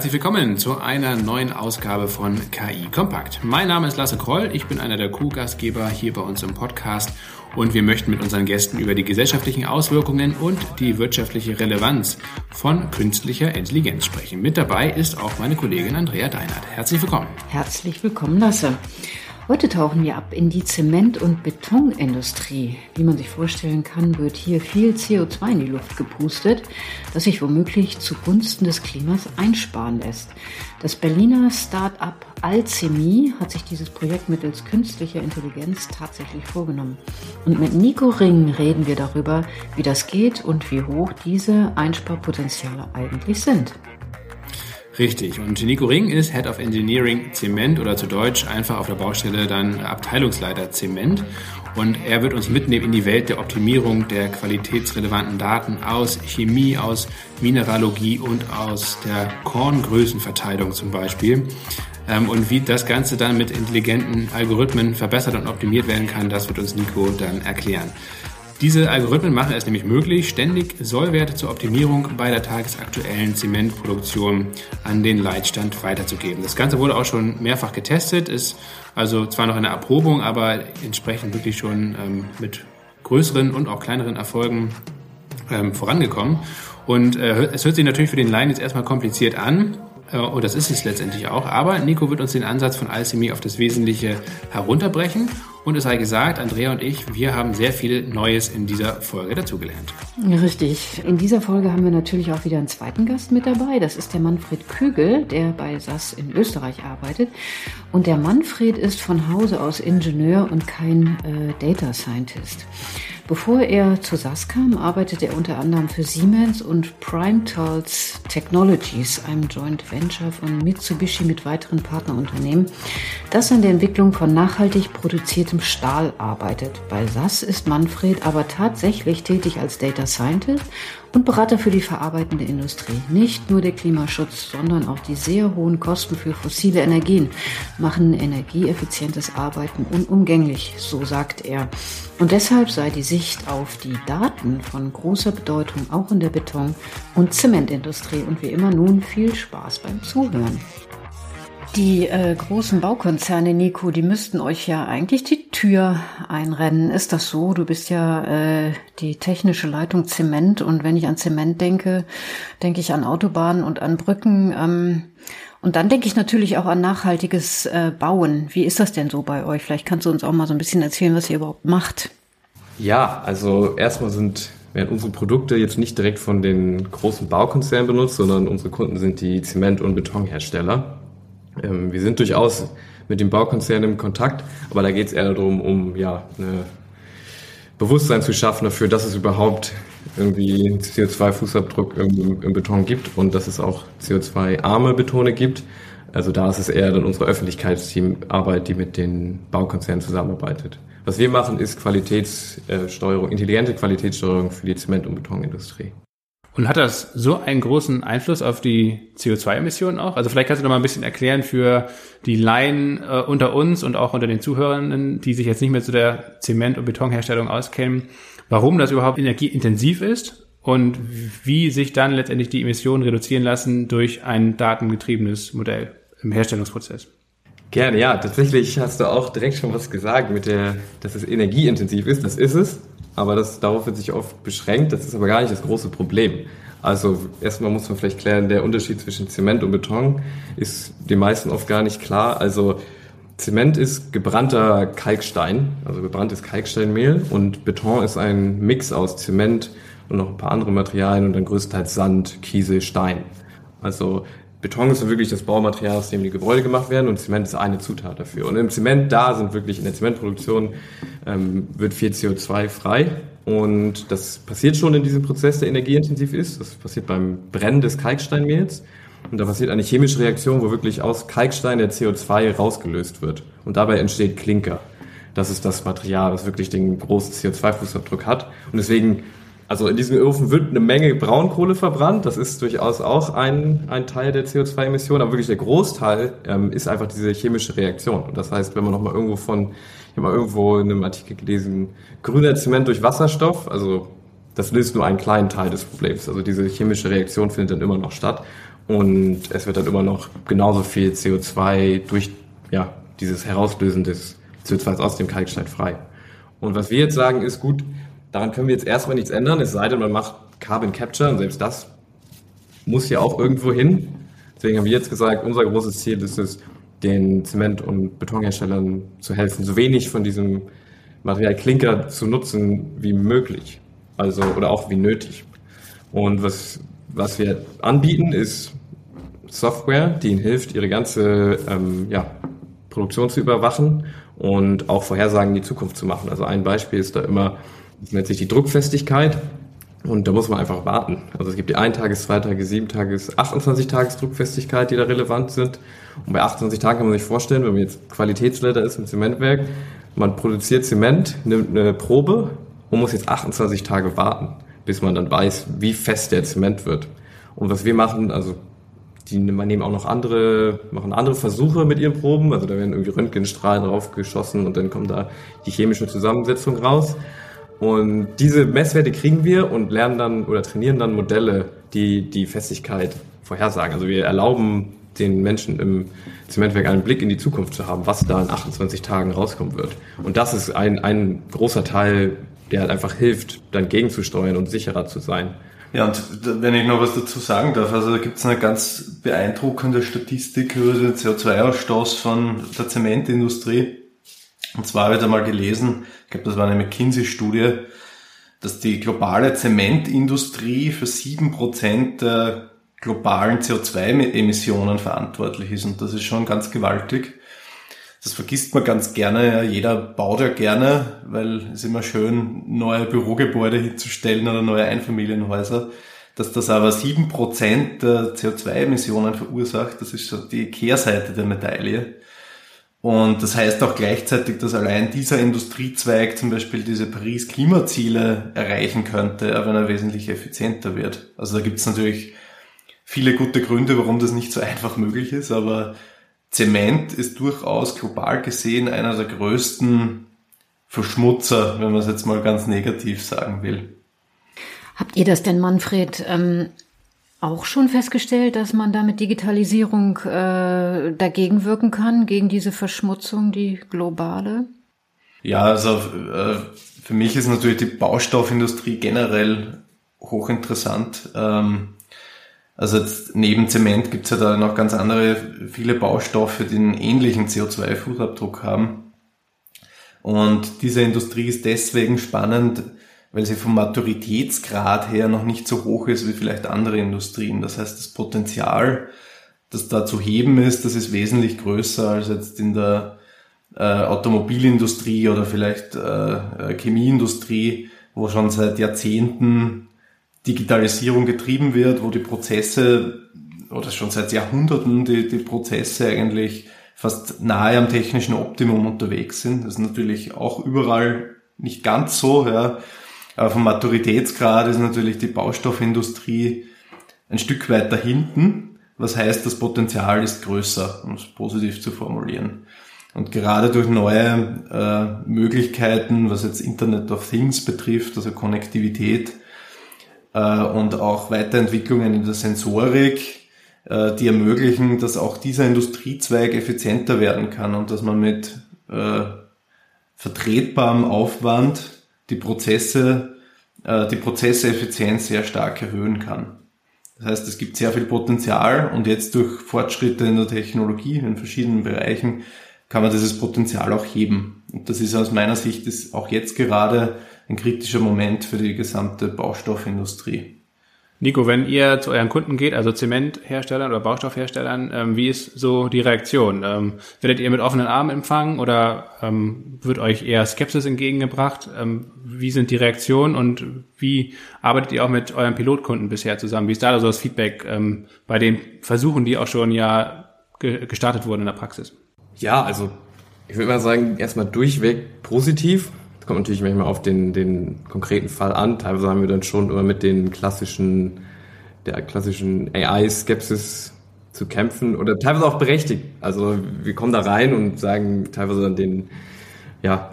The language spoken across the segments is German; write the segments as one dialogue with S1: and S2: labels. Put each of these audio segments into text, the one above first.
S1: Herzlich willkommen zu einer neuen Ausgabe von KI Kompakt. Mein Name ist Lasse Kroll, ich bin einer der Co-Gastgeber hier bei uns im Podcast und wir möchten mit unseren Gästen über die gesellschaftlichen Auswirkungen und die wirtschaftliche Relevanz von künstlicher Intelligenz sprechen. Mit dabei ist auch meine Kollegin Andrea Deinert. Herzlich willkommen.
S2: Herzlich willkommen, Lasse. Heute tauchen wir ab in die Zement- und Betonindustrie. Wie man sich vorstellen kann, wird hier viel CO2 in die Luft gepustet, das sich womöglich zugunsten des Klimas einsparen lässt. Das Berliner Start-up Alchemie hat sich dieses Projekt mittels künstlicher Intelligenz tatsächlich vorgenommen. Und mit Nico Ring reden wir darüber, wie das geht und wie hoch diese Einsparpotenziale eigentlich sind.
S1: Richtig. Und Nico Ring ist Head of Engineering Zement oder zu Deutsch einfach auf der Baustelle dann Abteilungsleiter Zement. Und er wird uns mitnehmen in die Welt der Optimierung der qualitätsrelevanten Daten aus Chemie, aus Mineralogie und aus der Korngrößenverteilung zum Beispiel. Ähm, und wie das Ganze dann mit intelligenten Algorithmen verbessert und optimiert werden kann, das wird uns Nico dann erklären. Diese Algorithmen machen es nämlich möglich, ständig Sollwerte zur Optimierung bei der tagesaktuellen Zementproduktion an den Leitstand weiterzugeben. Das Ganze wurde auch schon mehrfach getestet, ist also zwar noch in der Erprobung, aber entsprechend wirklich schon ähm, mit größeren und auch kleineren Erfolgen ähm, vorangekommen. Und äh, es hört sich natürlich für den Laien jetzt erstmal kompliziert an, äh, und das ist es letztendlich auch. Aber Nico wird uns den Ansatz von Alchemie auf das Wesentliche herunterbrechen. Und es sei gesagt, Andrea und ich, wir haben sehr viel Neues in dieser Folge dazugelernt.
S2: Richtig. In dieser Folge haben wir natürlich auch wieder einen zweiten Gast mit dabei. Das ist der Manfred Kügel, der bei SAS in Österreich arbeitet. Und der Manfred ist von Hause aus Ingenieur und kein äh, Data Scientist. Bevor er zu SAS kam, arbeitete er unter anderem für Siemens und Primetools Technologies, einem Joint Venture von Mitsubishi mit weiteren Partnerunternehmen, das an der Entwicklung von nachhaltig produziertem Stahl arbeitet. Bei SAS ist Manfred aber tatsächlich tätig als Data Scientist und Berater für die verarbeitende Industrie. Nicht nur der Klimaschutz, sondern auch die sehr hohen Kosten für fossile Energien machen energieeffizientes Arbeiten unumgänglich, so sagt er. Und deshalb sei die Sicht auf die Daten von großer Bedeutung auch in der Beton- und Zementindustrie. Und wie immer nun viel Spaß beim Zuhören. Die äh, großen Baukonzerne, Nico, die müssten euch ja eigentlich die Tür einrennen. Ist das so? Du bist ja äh, die technische Leitung Zement und wenn ich an Zement denke, denke ich an Autobahnen und an Brücken. Ähm, und dann denke ich natürlich auch an nachhaltiges äh, Bauen. Wie ist das denn so bei euch? Vielleicht kannst du uns auch mal so ein bisschen erzählen, was ihr überhaupt macht.
S3: Ja, also erstmal sind werden unsere Produkte jetzt nicht direkt von den großen Baukonzernen benutzt, sondern unsere Kunden sind die Zement- und Betonhersteller. Ähm, wir sind durchaus mit dem Baukonzern im Kontakt, aber da geht es eher darum, um ja, eine Bewusstsein zu schaffen dafür, dass es überhaupt irgendwie CO2-Fußabdruck im, im, Beton gibt und dass es auch CO2-arme Betone gibt. Also da ist es eher dann unsere Öffentlichkeitsteamarbeit, die mit den Baukonzernen zusammenarbeitet. Was wir machen, ist Qualitätssteuerung, intelligente Qualitätssteuerung für die Zement- und Betonindustrie.
S1: Und hat das so einen großen Einfluss auf die CO2-Emissionen auch? Also vielleicht kannst du noch mal ein bisschen erklären für die Laien äh, unter uns und auch unter den Zuhörenden, die sich jetzt nicht mehr zu der Zement- und Betonherstellung auskennen, warum das überhaupt energieintensiv ist und wie sich dann letztendlich die Emissionen reduzieren lassen durch ein datengetriebenes Modell im Herstellungsprozess.
S3: Gerne, ja. Tatsächlich hast du auch direkt schon was gesagt mit der, dass es energieintensiv ist. Das ist es aber das, darauf wird sich oft beschränkt. Das ist aber gar nicht das große Problem. Also erstmal muss man vielleicht klären, der Unterschied zwischen Zement und Beton ist den meisten oft gar nicht klar. Also Zement ist gebrannter Kalkstein, also gebranntes Kalksteinmehl und Beton ist ein Mix aus Zement und noch ein paar andere Materialien und dann größtenteils Sand, Kiesel, Stein. Also Beton ist wirklich das Baumaterial, aus dem die Gebäude gemacht werden und Zement ist eine Zutat dafür. Und im Zement, da sind wirklich in der Zementproduktion ähm, wird viel CO2 frei und das passiert schon in diesem Prozess, der energieintensiv ist. Das passiert beim Brennen des Kalksteinmehls und da passiert eine chemische Reaktion, wo wirklich aus Kalkstein der CO2 rausgelöst wird und dabei entsteht Klinker. Das ist das Material, das wirklich den großen CO2-Fußabdruck hat und deswegen also in diesem Ofen wird eine Menge Braunkohle verbrannt. Das ist durchaus auch ein, ein Teil der CO2-Emissionen. Aber wirklich der Großteil ähm, ist einfach diese chemische Reaktion. Und das heißt, wenn man nochmal irgendwo von, ich habe mal irgendwo in einem Artikel gelesen, grüner Zement durch Wasserstoff, also das löst nur einen kleinen Teil des Problems. Also diese chemische Reaktion findet dann immer noch statt. Und es wird dann immer noch genauso viel CO2 durch ja, dieses Herauslösen des CO2 aus dem Kalkstein frei. Und was wir jetzt sagen ist, gut, daran können wir jetzt erstmal nichts ändern, es sei denn, man macht Carbon Capture und selbst das muss ja auch irgendwo hin. Deswegen haben wir jetzt gesagt, unser großes Ziel ist es, den Zement- und Betonherstellern zu helfen, so wenig von diesem Material Klinker zu nutzen wie möglich. Also, oder auch wie nötig. Und was, was wir anbieten, ist Software, die ihnen hilft, ihre ganze ähm, ja, Produktion zu überwachen und auch Vorhersagen in die Zukunft zu machen. Also ein Beispiel ist da immer, das nennt sich die Druckfestigkeit. Und da muss man einfach warten. Also es gibt die 1 Tages, 2 Tages, 7 Tages, 28 Tages Druckfestigkeit, die da relevant sind. Und bei 28 Tagen kann man sich vorstellen, wenn man jetzt Qualitätsleiter ist im Zementwerk, man produziert Zement, nimmt eine Probe und muss jetzt 28 Tage warten, bis man dann weiß, wie fest der Zement wird. Und was wir machen, also die nehmen auch noch andere, machen andere Versuche mit ihren Proben, also da werden irgendwie Röntgenstrahlen draufgeschossen und dann kommt da die chemische Zusammensetzung raus. Und diese Messwerte kriegen wir und lernen dann oder trainieren dann Modelle, die die Festigkeit vorhersagen. Also wir erlauben den Menschen im Zementwerk einen Blick in die Zukunft zu haben, was da in 28 Tagen rauskommen wird. Und das ist ein, ein großer Teil, der halt einfach hilft, dann gegenzusteuern und sicherer zu sein.
S4: Ja, und wenn ich noch was dazu sagen darf, also da gibt es eine ganz beeindruckende Statistik über den CO2-Ausstoß von der Zementindustrie. Und zwar habe ich da mal gelesen, ich glaube, das war eine McKinsey-Studie, dass die globale Zementindustrie für sieben Prozent der globalen CO2-Emissionen verantwortlich ist. Und das ist schon ganz gewaltig. Das vergisst man ganz gerne. Jeder baut ja gerne, weil es immer schön, neue Bürogebäude hinzustellen oder neue Einfamilienhäuser. Dass das aber sieben Prozent der CO2-Emissionen verursacht, das ist so die Kehrseite der Medaille. Und das heißt auch gleichzeitig, dass allein dieser Industriezweig zum Beispiel diese Paris-Klimaziele erreichen könnte, wenn er wesentlich effizienter wird. Also da gibt es natürlich viele gute Gründe, warum das nicht so einfach möglich ist, aber Zement ist durchaus global gesehen einer der größten Verschmutzer, wenn man es jetzt mal ganz negativ sagen will.
S2: Habt ihr das denn, Manfred, ähm, auch schon festgestellt, dass man da mit Digitalisierung äh, dagegen wirken kann, gegen diese Verschmutzung, die globale?
S4: Ja, also äh, für mich ist natürlich die Baustoffindustrie generell hochinteressant. Ähm, also jetzt neben Zement gibt's ja da noch ganz andere, viele Baustoffe, die einen ähnlichen CO2-Fußabdruck haben. Und diese Industrie ist deswegen spannend, weil sie vom Maturitätsgrad her noch nicht so hoch ist wie vielleicht andere Industrien. Das heißt, das Potenzial, das da zu heben ist, das ist wesentlich größer als jetzt in der äh, Automobilindustrie oder vielleicht äh, äh Chemieindustrie, wo schon seit Jahrzehnten Digitalisierung getrieben wird, wo die Prozesse oder schon seit Jahrhunderten die, die Prozesse eigentlich fast nahe am technischen Optimum unterwegs sind. Das ist natürlich auch überall nicht ganz so, ja. Vom Maturitätsgrad ist natürlich die Baustoffindustrie ein Stück weiter hinten. Was heißt, das Potenzial ist größer, um es positiv zu formulieren. Und gerade durch neue äh, Möglichkeiten, was jetzt Internet of Things betrifft, also Konnektivität äh, und auch Weiterentwicklungen in der Sensorik, äh, die ermöglichen, dass auch dieser Industriezweig effizienter werden kann und dass man mit äh, vertretbarem Aufwand die Prozesse, äh, die Prozesseffizienz sehr stark erhöhen kann. Das heißt, es gibt sehr viel Potenzial und jetzt durch Fortschritte in der Technologie in verschiedenen Bereichen kann man dieses Potenzial auch heben. Und das ist aus meiner Sicht ist auch jetzt gerade ein kritischer Moment für die gesamte Baustoffindustrie.
S1: Nico, wenn ihr zu euren Kunden geht, also Zementherstellern oder Baustoffherstellern, ähm, wie ist so die Reaktion? Ähm, werdet ihr mit offenen Armen empfangen oder ähm, wird euch eher Skepsis entgegengebracht? Ähm, wie sind die Reaktionen und wie arbeitet ihr auch mit euren Pilotkunden bisher zusammen? Wie ist da so das Feedback ähm, bei den Versuchen, die auch schon ja ge gestartet wurden in der Praxis?
S3: Ja, also ich würde mal sagen, erstmal durchweg positiv kommt natürlich manchmal auf den, den konkreten Fall an. Teilweise haben wir dann schon immer mit den klassischen, der klassischen AI-Skepsis zu kämpfen oder teilweise auch berechtigt. Also wir kommen da rein und sagen teilweise dann den, ja,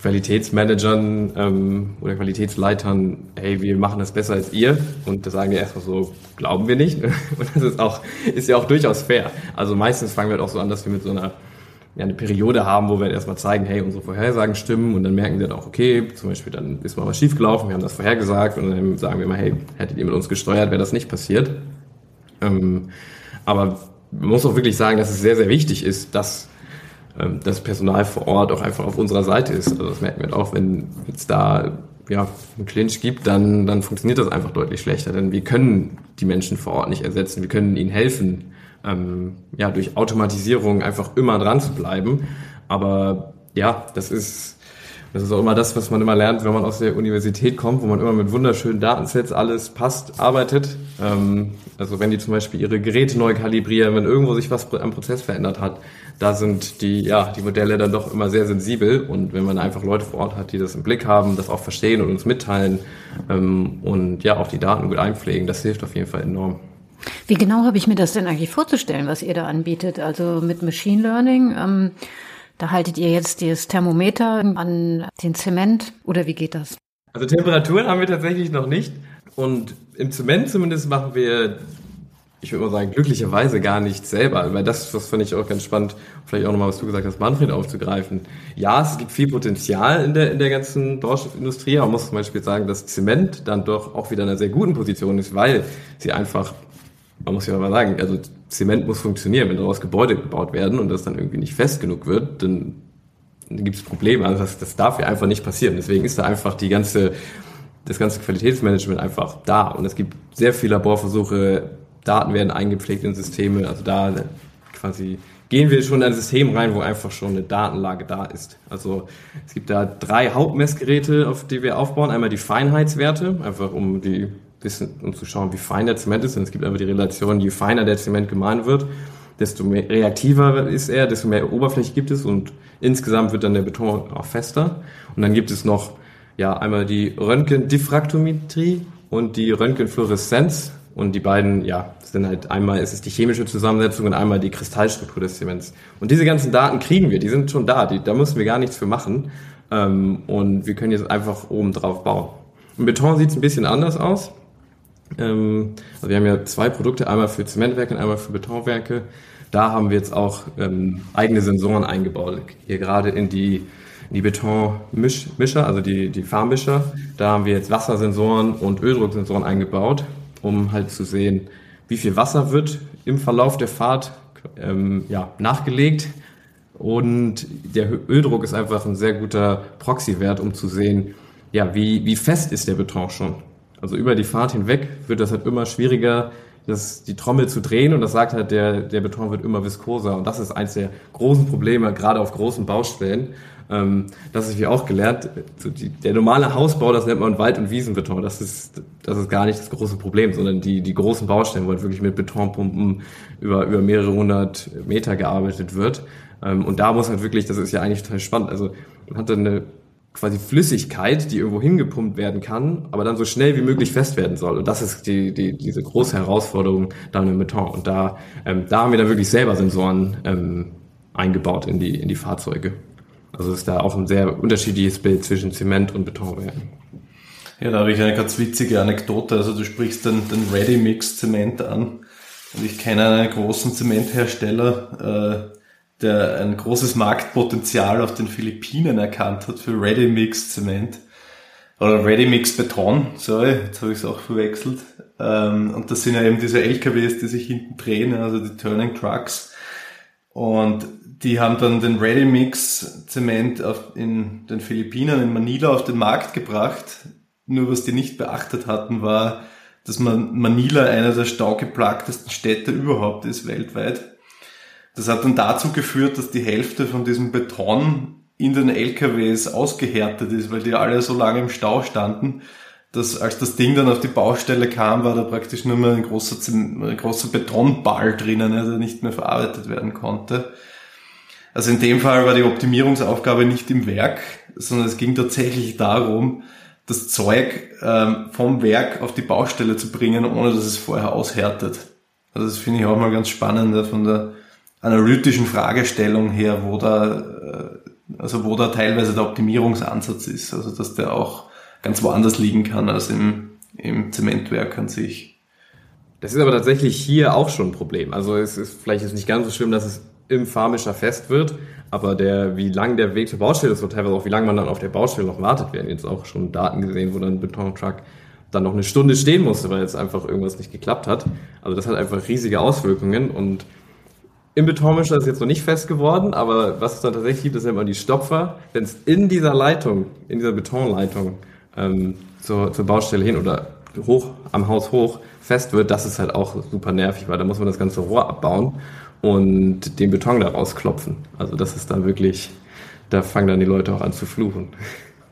S3: Qualitätsmanagern ähm, oder Qualitätsleitern, hey, wir machen das besser als ihr. Und da sagen die erstmal so, glauben wir nicht. Und das ist auch, ist ja auch durchaus fair. Also meistens fangen wir halt auch so an, dass wir mit so einer ja, eine Periode haben, wo wir erstmal zeigen, hey, unsere Vorhersagen stimmen und dann merken wir dann auch, okay, zum Beispiel dann ist mal was schiefgelaufen, wir haben das vorhergesagt und dann sagen wir mal, hey, hättet ihr mit uns gesteuert, wäre das nicht passiert. Ähm, aber man muss auch wirklich sagen, dass es sehr, sehr wichtig ist, dass ähm, das Personal vor Ort auch einfach auf unserer Seite ist. Also das merken wir auch, wenn es da ja, einen Clinch gibt, dann, dann funktioniert das einfach deutlich schlechter, denn wir können die Menschen vor Ort nicht ersetzen, wir können ihnen helfen, ähm, ja, durch Automatisierung einfach immer dran zu bleiben. Aber ja, das ist, das ist auch immer das, was man immer lernt, wenn man aus der Universität kommt, wo man immer mit wunderschönen Datensets alles passt, arbeitet. Ähm, also wenn die zum Beispiel ihre Geräte neu kalibrieren, wenn irgendwo sich was am Prozess verändert hat, da sind die, ja, die Modelle dann doch immer sehr sensibel. Und wenn man einfach Leute vor Ort hat, die das im Blick haben, das auch verstehen und uns mitteilen ähm, und ja, auch die Daten gut einpflegen, das hilft auf jeden Fall enorm.
S2: Wie genau habe ich mir das denn eigentlich vorzustellen, was ihr da anbietet? Also mit Machine Learning, ähm, da haltet ihr jetzt das Thermometer an den Zement oder wie geht das?
S3: Also Temperaturen haben wir tatsächlich noch nicht. Und im Zement zumindest machen wir, ich würde mal sagen, glücklicherweise gar nichts selber. Weil das, das fand ich auch ganz spannend, vielleicht auch nochmal, was du gesagt hast, Manfred aufzugreifen. Ja, es gibt viel Potenzial in der, in der ganzen Baustoffindustrie. Man muss zum Beispiel sagen, dass Zement dann doch auch wieder in einer sehr guten Position ist, weil sie einfach man muss ja mal sagen, also Zement muss funktionieren. Wenn daraus Gebäude gebaut werden und das dann irgendwie nicht fest genug wird, dann, gibt es Probleme. Also das, das darf ja einfach nicht passieren. Deswegen ist da einfach die ganze, das ganze Qualitätsmanagement einfach da. Und es gibt sehr viele Laborversuche, Daten werden eingepflegt in Systeme. Also da quasi gehen wir schon in ein System rein, wo einfach schon eine Datenlage da ist. Also es gibt da drei Hauptmessgeräte, auf die wir aufbauen. Einmal die Feinheitswerte, einfach um die wissen, um zu schauen, wie fein der Zement ist. Und es gibt einfach die Relation, je feiner der Zement gemahlen wird, desto mehr reaktiver ist er, desto mehr Oberfläche gibt es und insgesamt wird dann der Beton auch fester. Und dann gibt es noch ja einmal die Röntgendiffraktometrie und die Röntgenfluoreszenz. Und die beiden, ja, sind halt einmal ist es die chemische Zusammensetzung und einmal die Kristallstruktur des Zements. Und diese ganzen Daten kriegen wir, die sind schon da, die, da müssen wir gar nichts für machen. Ähm, und wir können jetzt einfach oben drauf bauen. Im Beton sieht es ein bisschen anders aus. Ähm, also wir haben ja zwei Produkte, einmal für Zementwerke und einmal für Betonwerke. Da haben wir jetzt auch ähm, eigene Sensoren eingebaut. Hier gerade in die, die Betonmischer, also die, die Farmmischer. Da haben wir jetzt Wassersensoren und Öldrucksensoren eingebaut, um halt zu sehen, wie viel Wasser wird im Verlauf der Fahrt ähm, ja, nachgelegt. Und der Öldruck ist einfach ein sehr guter Proxywert, um zu sehen, ja, wie, wie fest ist der Beton schon. Also über die Fahrt hinweg wird das halt immer schwieriger, das, die Trommel zu drehen und das sagt halt, der, der Beton wird immer viskoser und das ist eins der großen Probleme, gerade auf großen Baustellen. Ähm, das habe ich auch gelernt. So die, der normale Hausbau, das nennt man Wald- und Wiesenbeton. Das ist, das ist gar nicht das große Problem, sondern die, die großen Baustellen, wo halt wirklich mit Betonpumpen über, über mehrere hundert Meter gearbeitet wird. Ähm, und da muss halt wirklich, das ist ja eigentlich total spannend. Also man hat dann eine quasi Flüssigkeit, die irgendwo hingepumpt werden kann, aber dann so schnell wie möglich fest werden soll. Und das ist die, die, diese große Herausforderung dann im Beton. Und da, ähm, da haben wir dann wirklich selber Sensoren ähm, eingebaut in die, in die Fahrzeuge. Also ist da auch ein sehr unterschiedliches Bild zwischen Zement und Betonwerken.
S4: Ja, da habe ich eine ganz witzige Anekdote. Also du sprichst den, den Ready-Mix-Zement an. Und ich kenne einen großen Zementhersteller, äh, der ein großes Marktpotenzial auf den Philippinen erkannt hat für Ready-Mix Zement. Oder Ready-Mix Beton, sorry, jetzt habe ich es auch verwechselt. Ähm, und das sind ja eben diese LKWs, die sich hinten drehen, also die Turning Trucks. Und die haben dann den Ready-Mix Zement in den Philippinen, in Manila auf den Markt gebracht. Nur was die nicht beachtet hatten, war, dass man Manila einer der staugeplagtesten Städte überhaupt ist weltweit. Das hat dann dazu geführt, dass die Hälfte von diesem Beton in den LKWs ausgehärtet ist, weil die alle so lange im Stau standen, dass als das Ding dann auf die Baustelle kam, war da praktisch nur mehr ein großer, ein großer Betonball drinnen, der nicht mehr verarbeitet werden konnte. Also in dem Fall war die Optimierungsaufgabe nicht im Werk, sondern es ging tatsächlich darum, das Zeug ähm, vom Werk auf die Baustelle zu bringen, ohne dass es vorher aushärtet. Also das finde ich auch mal ganz spannend von der analytischen Fragestellung her, wo da äh, also wo da teilweise der Optimierungsansatz ist, also dass der auch ganz woanders liegen kann als im, im Zementwerk an sich.
S3: Das ist aber tatsächlich hier auch schon ein Problem. Also es ist vielleicht ist nicht ganz so schlimm, dass es im Farmischer fest wird, aber der, wie lang der Weg zur Baustelle ist und teilweise auch wie lange man dann auf der Baustelle noch wartet, werden jetzt auch schon Daten gesehen, wo dann ein Betontruck dann noch eine Stunde stehen musste, weil jetzt einfach irgendwas nicht geklappt hat. Also das hat einfach riesige Auswirkungen und im Betonmischer ist jetzt noch nicht fest geworden, aber was es dann tatsächlich gibt, ist immer die Stopfer. Wenn es in dieser Leitung, in dieser Betonleitung ähm, zur, zur Baustelle hin oder hoch am Haus hoch fest wird, das ist halt auch super nervig, weil da muss man das ganze Rohr abbauen und den Beton da rausklopfen. Also das ist dann wirklich, da fangen dann die Leute auch an zu fluchen.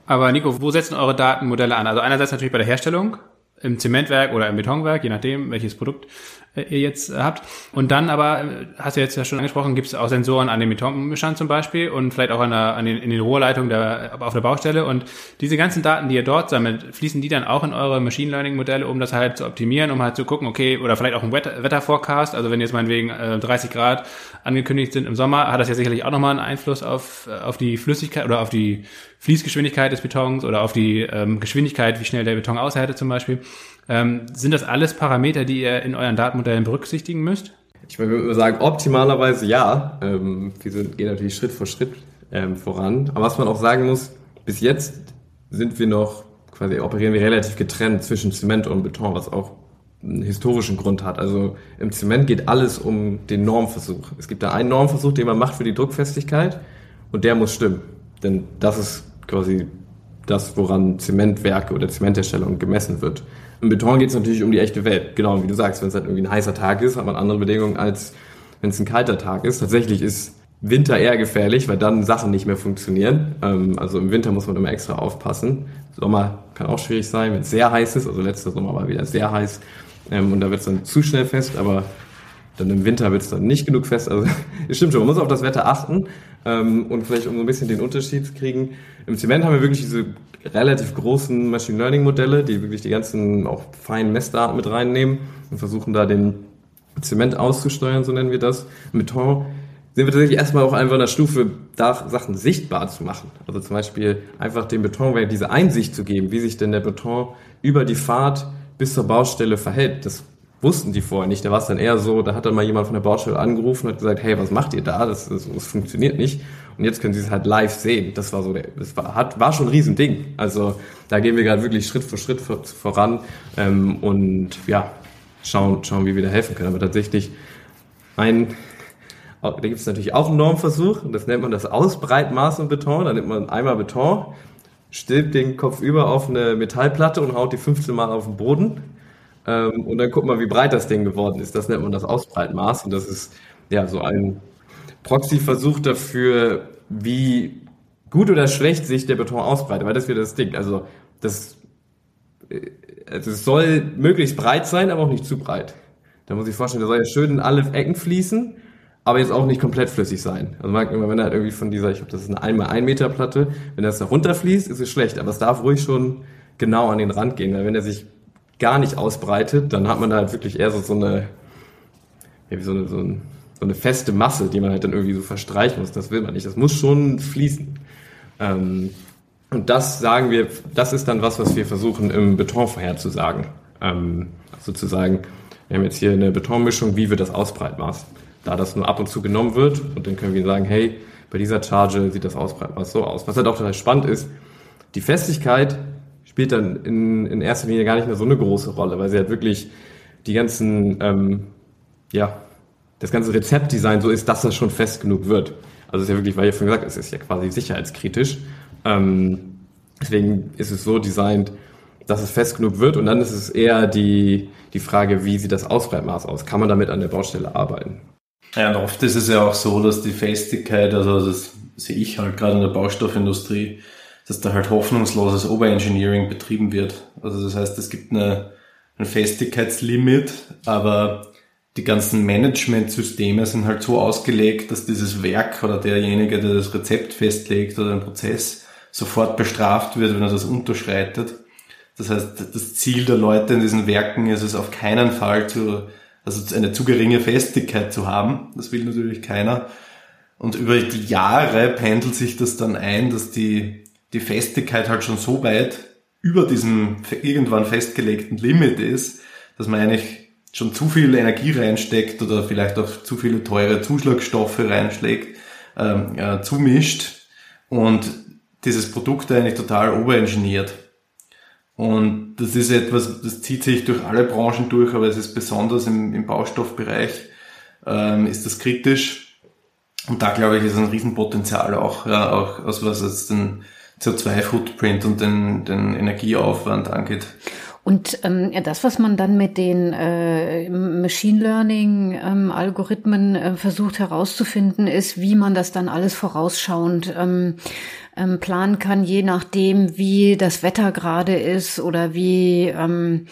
S1: Aber Nico, wo setzen eure Datenmodelle an? Also einerseits natürlich bei der Herstellung, im Zementwerk oder im Betonwerk, je nachdem, welches Produkt ihr jetzt äh, habt. Und dann aber, äh, hast du jetzt ja schon angesprochen, gibt es auch Sensoren an den Betonmischern zum Beispiel und vielleicht auch an, der, an den, in den Rohrleitungen der, auf der Baustelle. Und diese ganzen Daten, die ihr dort sammelt, fließen die dann auch in eure Machine Learning Modelle, um das halt zu optimieren, um halt zu gucken, okay, oder vielleicht auch ein Wetter, Wetterforecast, also wenn jetzt meinetwegen äh, 30 Grad angekündigt sind im Sommer, hat das ja sicherlich auch nochmal einen Einfluss auf, auf die Flüssigkeit oder auf die Fließgeschwindigkeit des Betons oder auf die ähm, Geschwindigkeit, wie schnell der Beton aushärtet zum Beispiel. Ähm, sind das alles Parameter, die ihr in euren Datenmodellen berücksichtigen müsst?
S3: Ich würde sagen, optimalerweise ja. Ähm, wir sind, gehen natürlich Schritt für Schritt ähm, voran. Aber was man auch sagen muss, bis jetzt sind wir noch, quasi operieren wir relativ getrennt zwischen Zement und Beton, was auch einen historischen Grund hat. Also im Zement geht alles um den Normversuch. Es gibt da einen Normversuch, den man macht für die Druckfestigkeit und der muss stimmen. Denn das ist quasi das, woran Zementwerke oder Zementherstellung gemessen wird. Im Beton geht es natürlich um die echte Welt. Genau, wie du sagst, wenn es halt irgendwie ein heißer Tag ist, hat man andere Bedingungen, als wenn es ein kalter Tag ist. Tatsächlich ist Winter eher gefährlich, weil dann Sachen nicht mehr funktionieren. Ähm, also im Winter muss man immer extra aufpassen. Sommer kann auch schwierig sein, wenn es sehr heiß ist. Also letzter Sommer war wieder sehr heiß ähm, und da wird es dann zu schnell fest, aber dann im Winter wird es dann nicht genug fest. Also es stimmt schon, man muss auf das Wetter achten ähm, und vielleicht um so ein bisschen den Unterschied zu kriegen. Im Zement haben wir wirklich diese relativ großen Machine Learning Modelle, die wirklich die ganzen auch feinen Messdaten mit reinnehmen und versuchen da den Zement auszusteuern, so nennen wir das. Im Beton sind wir tatsächlich erstmal auch einfach in der Stufe, da Sachen sichtbar zu machen. Also zum Beispiel einfach dem Betonwerk diese Einsicht zu geben, wie sich denn der Beton über die Fahrt bis zur Baustelle verhält. Das wussten die vorher nicht. Da war es dann eher so, da hat dann mal jemand von der Baustelle angerufen und hat gesagt, hey, was macht ihr da? Das, das, das funktioniert nicht. Und jetzt können sie es halt live sehen. Das war so, das war, hat, war schon ein Riesending. Also da gehen wir gerade wirklich Schritt für Schritt vor, voran ähm, und ja, schauen, schauen, wie wir da helfen können. Aber tatsächlich ein, da gibt es natürlich auch einen Normversuch und das nennt man das Ausbreitmaß im Beton. Da nimmt man einmal Beton, stülpt den Kopf über auf eine Metallplatte und haut die 15 Mal auf den Boden ähm, und dann guckt man, wie breit das Ding geworden ist. Das nennt man das Ausbreitmaß. Und das ist ja so ein Proxy-Versuch dafür, wie gut oder schlecht sich der Beton ausbreitet. Weil das wird das Ding. Also das, äh, also es soll möglichst breit sein, aber auch nicht zu breit. Da muss ich vorstellen, der soll ja schön in alle Ecken fließen, aber jetzt auch nicht komplett flüssig sein. Also man, wenn er irgendwie von dieser, ich glaube, das ist eine 1 x 1 Meter Platte, wenn das da runterfließt, ist es schlecht. Aber es darf ruhig schon genau an den Rand gehen. Weil wenn er sich gar nicht ausbreitet, dann hat man halt wirklich eher so, so eine, so eine, so, ein, so eine feste Masse, die man halt dann irgendwie so verstreichen muss. Das will man nicht. Das muss schon fließen. Ähm, und das sagen wir, das ist dann was, was wir versuchen im Beton vorherzusagen. Ähm, sozusagen, wir haben jetzt hier eine Betonmischung, wie wird das Ausbreitmaß? Da das nur ab und zu genommen wird und dann können wir sagen, hey, bei dieser Charge sieht das Ausbreitmaß so aus. Was halt auch total spannend ist, die Festigkeit spielt dann in, in erster Linie gar nicht mehr so eine große Rolle, weil sie halt wirklich die ganzen, ähm, ja, das ganze Rezeptdesign so ist, dass das schon fest genug wird. Also ist ja wirklich, weil ihr vorhin gesagt es ist ja quasi sicherheitskritisch. Ähm, deswegen ist es so designt, dass es fest genug wird und dann ist es eher die, die Frage, wie sieht das Ausbreitmaß aus? Kann man damit an der Baustelle arbeiten?
S4: Ja, und oft ist es ja auch so, dass die Festigkeit, also das sehe ich halt gerade in der Baustoffindustrie, dass da halt hoffnungsloses Overengineering betrieben wird. Also das heißt, es gibt eine, ein Festigkeitslimit, aber die ganzen Managementsysteme sind halt so ausgelegt, dass dieses Werk oder derjenige, der das Rezept festlegt oder den Prozess sofort bestraft wird, wenn er das unterschreitet. Das heißt, das Ziel der Leute in diesen Werken ist es auf keinen Fall zu, also eine zu geringe Festigkeit zu haben. Das will natürlich keiner. Und über die Jahre pendelt sich das dann ein, dass die, die Festigkeit halt schon so weit über diesem irgendwann festgelegten Limit ist, dass man eigentlich schon zu viel Energie reinsteckt oder vielleicht auch zu viele teure Zuschlagstoffe reinschlägt, ähm, äh, zumischt und dieses Produkt eigentlich total overengineert. Und das ist etwas, das zieht sich durch alle Branchen durch, aber es ist besonders im, im Baustoffbereich, ähm, ist das kritisch. Und da glaube ich, ist ein Riesenpotenzial auch, ja, auch aus was jetzt den CO2-Footprint und den, den Energieaufwand angeht.
S2: Und ähm, das, was man dann mit den äh, Machine Learning-Algorithmen ähm, äh, versucht herauszufinden, ist, wie man das dann alles vorausschauend ähm, ähm, planen kann, je nachdem, wie das Wetter gerade ist oder wie ähm,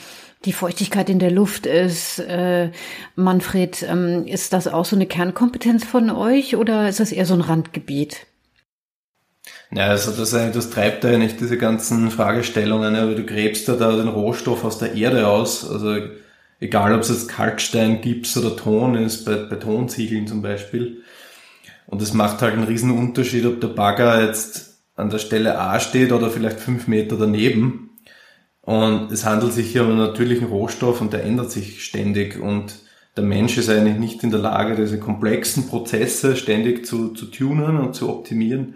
S2: die Feuchtigkeit in der Luft ist. Äh, Manfred, ähm, ist das auch so eine Kernkompetenz von euch oder ist das eher so ein Randgebiet?
S4: Ja, also das, das treibt ja nicht diese ganzen Fragestellungen, aber du gräbst ja da den Rohstoff aus der Erde aus. Also egal, ob es jetzt Kalkstein, Gips oder Ton ist, bei, bei Tonsiegeln zum Beispiel. Und es macht halt einen riesen Unterschied, ob der Bagger jetzt an der Stelle A steht oder vielleicht fünf Meter daneben. Und es handelt sich hier um einen natürlichen Rohstoff und der ändert sich ständig. Und der Mensch ist eigentlich nicht in der Lage, diese komplexen Prozesse ständig zu, zu tunen und zu optimieren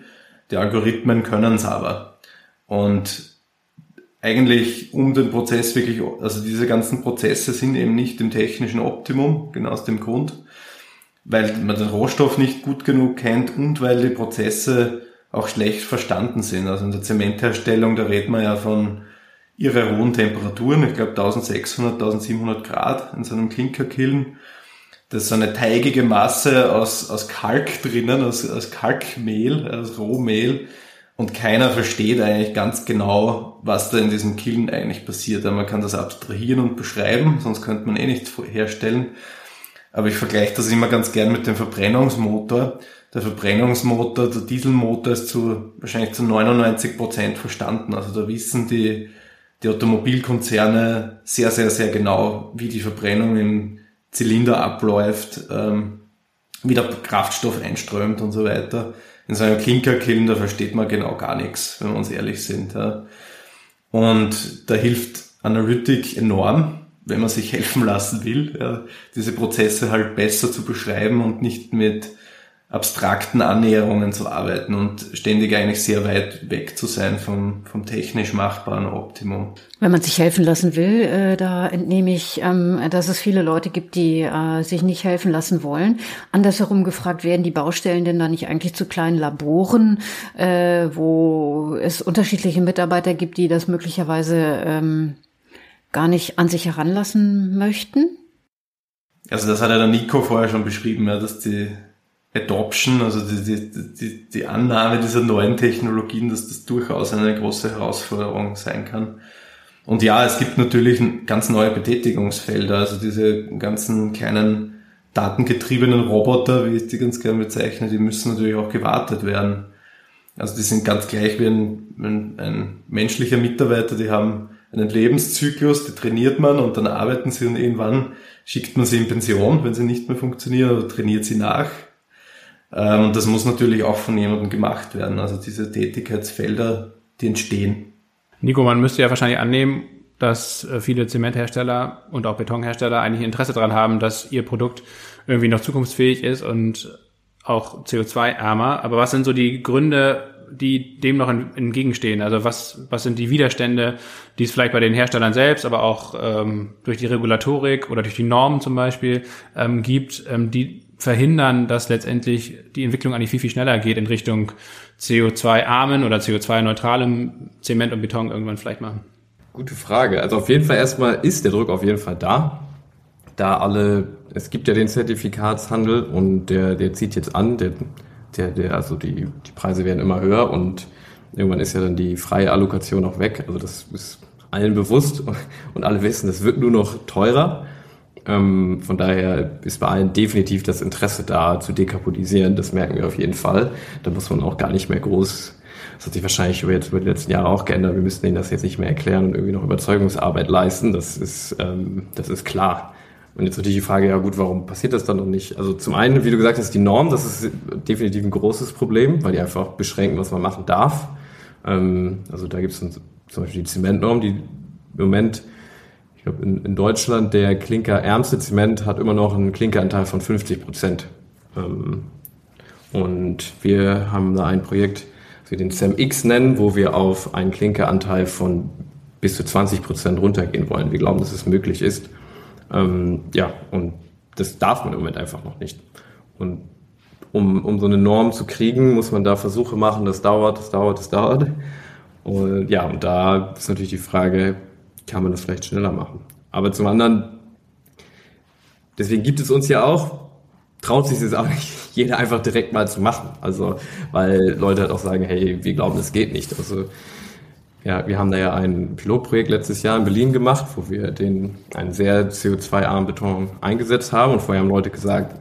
S4: die Algorithmen können es aber. Und eigentlich um den Prozess wirklich, also diese ganzen Prozesse sind eben nicht im technischen Optimum, genau aus dem Grund, weil man den Rohstoff nicht gut genug kennt und weil die Prozesse auch schlecht verstanden sind. Also in der Zementherstellung, da redet man ja von ihre hohen Temperaturen, ich glaube 1600, 1700 Grad in so einem Klinkerkiln das ist eine teigige Masse aus, aus Kalk drinnen, aus, aus Kalkmehl, aus Rohmehl. Und keiner versteht eigentlich ganz genau, was da in diesem Kiln eigentlich passiert. Man kann das abstrahieren und beschreiben, sonst könnte man eh nichts herstellen. Aber ich vergleiche das immer ganz gern mit dem Verbrennungsmotor. Der Verbrennungsmotor, der Dieselmotor ist zu, wahrscheinlich zu 99 Prozent verstanden. Also da wissen die, die Automobilkonzerne sehr, sehr, sehr genau, wie die Verbrennung im Zylinder abläuft, ähm, wie der Kraftstoff einströmt und so weiter. In so einem Klinkerkiln, da versteht man genau gar nichts, wenn wir uns ehrlich sind. Ja. Und da hilft Analytik enorm, wenn man sich helfen lassen will, ja, diese Prozesse halt besser zu beschreiben und nicht mit abstrakten Annäherungen zu arbeiten und ständig eigentlich sehr weit weg zu sein vom, vom technisch machbaren Optimum.
S2: Wenn man sich helfen lassen will, äh, da entnehme ich, ähm, dass es viele Leute gibt, die äh, sich nicht helfen lassen wollen. Andersherum gefragt, werden die Baustellen denn da nicht eigentlich zu kleinen Laboren, äh, wo es unterschiedliche Mitarbeiter gibt, die das möglicherweise ähm, gar nicht an sich heranlassen möchten?
S4: Also das hat ja der Nico vorher schon beschrieben, ja, dass die Adoption, also die, die, die, die Annahme dieser neuen Technologien, dass das durchaus eine große Herausforderung sein kann. Und ja, es gibt natürlich ganz neue Betätigungsfelder, also diese ganzen kleinen datengetriebenen Roboter, wie ich die ganz gerne bezeichne, die müssen natürlich auch gewartet werden. Also die sind ganz gleich wie ein, ein, ein menschlicher Mitarbeiter, die haben einen Lebenszyklus, die trainiert man und dann arbeiten sie und irgendwann schickt man sie in Pension, wenn sie nicht mehr funktionieren oder trainiert sie nach. Ähm, und das muss natürlich auch von jemandem gemacht werden. Also diese Tätigkeitsfelder, die entstehen.
S1: Nico, man müsste ja wahrscheinlich annehmen, dass äh, viele Zementhersteller und auch Betonhersteller eigentlich Interesse daran haben, dass ihr Produkt irgendwie noch zukunftsfähig ist und auch CO2-ärmer. Aber was sind so die Gründe, die dem noch entgegenstehen? Also was, was sind die Widerstände, die es vielleicht bei den Herstellern selbst, aber auch ähm, durch die Regulatorik oder durch die Normen zum Beispiel ähm, gibt, ähm, die verhindern, dass letztendlich die Entwicklung eigentlich viel, viel schneller geht in Richtung CO2-armen oder CO2-neutralem Zement und Beton irgendwann vielleicht machen?
S3: Gute Frage. Also auf jeden Fall erstmal ist der Druck auf jeden Fall da. Da alle, es gibt ja den Zertifikatshandel und der, der zieht jetzt an, der, der, der, also die, die Preise werden immer höher und irgendwann ist ja dann die freie Allokation auch weg. Also das ist allen bewusst und alle wissen, es wird nur noch teurer. Ähm, von daher ist bei allen definitiv das Interesse da, zu dekarbonisieren. Das merken wir auf jeden Fall. Da muss man auch gar nicht mehr groß das hat sich wahrscheinlich über jetzt über die letzten Jahre auch geändert. Wir müssen ihnen das jetzt nicht mehr erklären und irgendwie noch Überzeugungsarbeit leisten. Das ist, ähm, das ist klar. Und jetzt natürlich die Frage, ja gut, warum passiert das dann noch nicht? Also zum einen, wie du gesagt hast, die Norm, das ist definitiv ein großes Problem, weil die einfach beschränken, was man machen darf. Ähm, also da gibt es zum Beispiel die Zementnorm, die im Moment, glaube in, in, Deutschland, der klinkerärmste Zement hat immer noch einen Klinkeranteil von 50 Prozent. Ähm, und wir haben da ein Projekt, das wir den CEMX nennen, wo wir auf einen Klinkeranteil von bis zu 20 Prozent runtergehen wollen. Wir glauben, dass es möglich ist. Ähm, ja, und das darf man im Moment einfach noch nicht. Und um, um so eine Norm zu kriegen, muss man da Versuche machen, das dauert, das dauert, das dauert. Und ja, und da ist natürlich die Frage, kann man das vielleicht schneller machen? Aber zum anderen, deswegen gibt es uns ja auch, traut sich jetzt auch nicht jeder einfach direkt mal zu machen. Also, weil Leute halt auch sagen, hey, wir glauben, das geht nicht. Also, ja, wir haben da ja ein Pilotprojekt letztes Jahr in Berlin gemacht, wo wir den, einen sehr CO2-armen Beton eingesetzt haben und vorher haben Leute gesagt,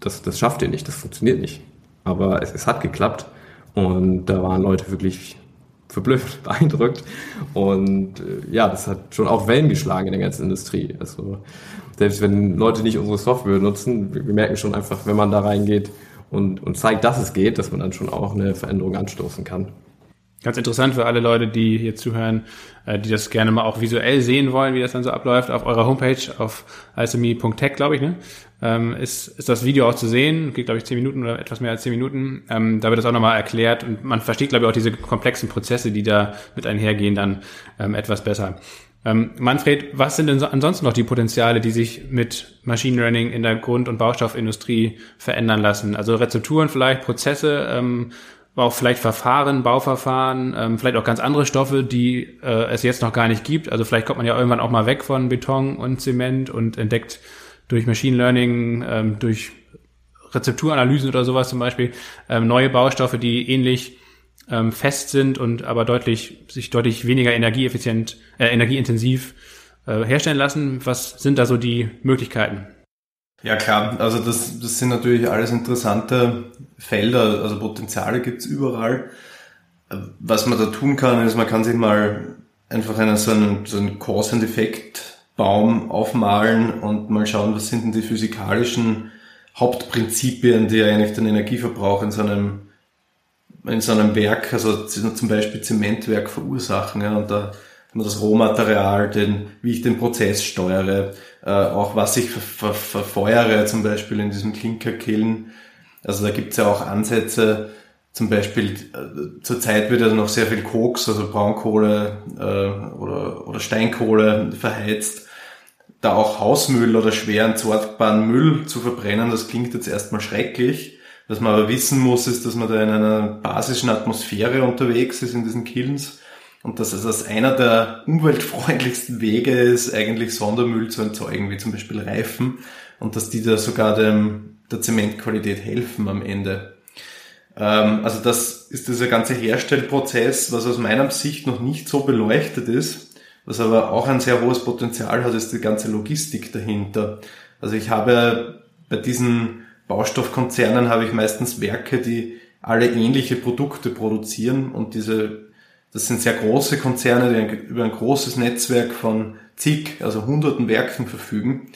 S3: das, das schafft ihr nicht, das funktioniert nicht. Aber es, es hat geklappt und da waren Leute wirklich verblüfft, beeindruckt und äh, ja, das hat schon auch Wellen geschlagen in der ganzen Industrie. Also selbst wenn Leute nicht unsere Software nutzen, wir, wir merken schon einfach, wenn man da reingeht und, und zeigt, dass es geht, dass man dann schon auch eine Veränderung anstoßen kann.
S1: Ganz interessant für alle Leute, die hier zuhören, äh, die das gerne mal auch visuell sehen wollen, wie das dann so abläuft. Auf eurer Homepage auf alchemy.tech, glaube ich, ne? ähm, ist, ist das Video auch zu sehen. Geht, glaube ich, zehn Minuten oder etwas mehr als zehn Minuten. Ähm, da wird das auch nochmal erklärt und man versteht, glaube ich, auch diese komplexen Prozesse, die da mit einhergehen, dann ähm, etwas besser. Ähm, Manfred, was sind denn so ansonsten noch die Potenziale, die sich mit Machine Learning in der Grund- und Baustoffindustrie verändern lassen? Also Rezepturen vielleicht, Prozesse, auch vielleicht Verfahren, Bauverfahren, ähm, vielleicht auch ganz andere Stoffe, die äh, es jetzt noch gar nicht gibt. Also vielleicht kommt man ja irgendwann auch mal weg von Beton und Zement und entdeckt durch Machine Learning, ähm, durch Rezepturanalysen oder sowas zum Beispiel, ähm, neue Baustoffe, die ähnlich ähm, fest sind und aber deutlich, sich deutlich weniger energieeffizient, äh, energieintensiv äh, herstellen lassen. Was sind da so die Möglichkeiten?
S4: Ja klar, also das, das sind natürlich alles interessante Felder, also Potenziale gibt's überall. Was man da tun kann, ist, man kann sich mal einfach einen, so einen, so einen Cause and Effect Baum aufmalen und mal schauen, was sind denn die physikalischen Hauptprinzipien, die eigentlich den Energieverbrauch in so einem, in so einem Werk, also zum Beispiel Zementwerk verursachen. Ja, und da das Rohmaterial, den, wie ich den Prozess steuere, äh, auch was ich ver, ver, verfeuere, zum Beispiel in diesem Klinkerkillen. Also da gibt's ja auch Ansätze, zum Beispiel äh, zurzeit wird ja noch sehr viel Koks, also Braunkohle äh, oder, oder Steinkohle verheizt. Da auch Hausmüll oder schweren sortbaren Müll zu verbrennen, das klingt jetzt erstmal schrecklich. Was man aber wissen muss, ist, dass man da in einer basischen Atmosphäre unterwegs ist in diesen Kilns und dass es als einer der umweltfreundlichsten Wege ist, eigentlich Sondermüll zu erzeugen, wie zum Beispiel Reifen, und dass die da sogar dem, der Zementqualität helfen am Ende. Ähm, also das ist dieser ganze Herstellprozess, was aus meiner Sicht noch nicht so beleuchtet ist, was aber auch ein sehr hohes Potenzial hat, ist die ganze Logistik dahinter. Also ich habe bei diesen Baustoffkonzernen habe ich meistens Werke, die alle ähnliche Produkte produzieren und diese das sind sehr große Konzerne, die über ein großes Netzwerk von zig, also hunderten Werken verfügen.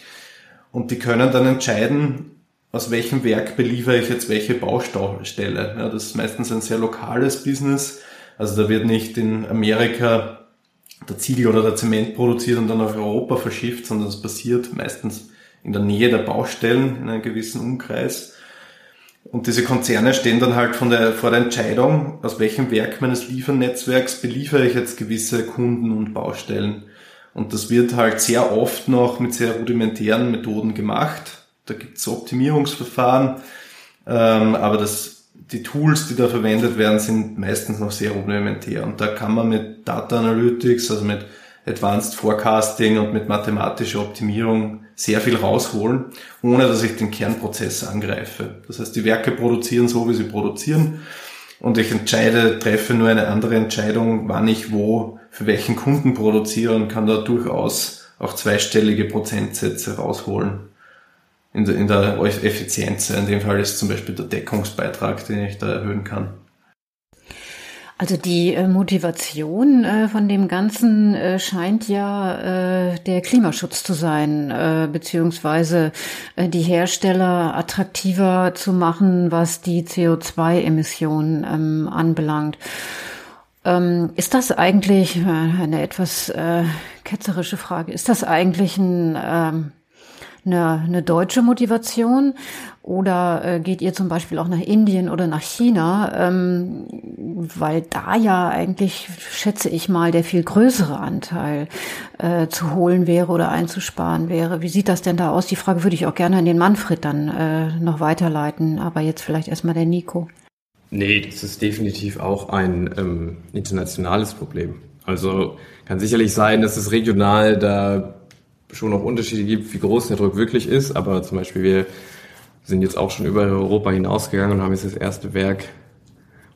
S4: Und die können dann entscheiden, aus welchem Werk beliefere ich jetzt welche Baustelle. Ja, das ist meistens ein sehr lokales Business. Also da wird nicht in Amerika der Ziegel oder der Zement produziert und dann auf Europa verschifft, sondern es passiert meistens in der Nähe der Baustellen in einem gewissen Umkreis. Und diese Konzerne stehen dann halt von der, vor der Entscheidung, aus welchem Werk meines Liefernetzwerks beliefere ich jetzt gewisse Kunden und Baustellen. Und das wird halt sehr oft noch mit sehr rudimentären Methoden gemacht. Da gibt es Optimierungsverfahren, ähm, aber das, die Tools, die da verwendet werden, sind meistens noch sehr rudimentär. Und da kann man mit Data Analytics, also mit Advanced Forecasting und mit mathematischer Optimierung sehr viel rausholen, ohne dass ich den Kernprozess angreife. Das heißt, die Werke produzieren so, wie sie produzieren und ich entscheide, treffe nur eine andere Entscheidung, wann ich wo für welchen Kunden produziere und kann da durchaus auch zweistellige Prozentsätze rausholen in der, in der Effizienz. In dem Fall ist zum Beispiel der Deckungsbeitrag, den ich da erhöhen kann.
S2: Also die äh, Motivation äh, von dem Ganzen äh, scheint ja äh, der Klimaschutz zu sein, äh, beziehungsweise äh, die Hersteller attraktiver zu machen, was die CO2-Emissionen ähm, anbelangt. Ähm, ist das eigentlich eine etwas ketzerische Frage? Ist das eigentlich ein ähm, eine, eine deutsche Motivation oder äh, geht ihr zum Beispiel auch nach Indien oder nach China, ähm, weil da ja eigentlich, schätze ich mal, der viel größere Anteil äh, zu holen wäre oder einzusparen wäre. Wie sieht das denn da aus? Die Frage würde ich auch gerne an den Manfred dann äh, noch weiterleiten, aber jetzt vielleicht erstmal der Nico.
S3: Nee, das ist definitiv auch ein ähm, internationales Problem. Also kann sicherlich sein, dass es regional da schon noch Unterschiede gibt, wie groß der Druck wirklich ist. Aber zum Beispiel wir sind jetzt auch schon über Europa hinausgegangen und haben jetzt das erste Werk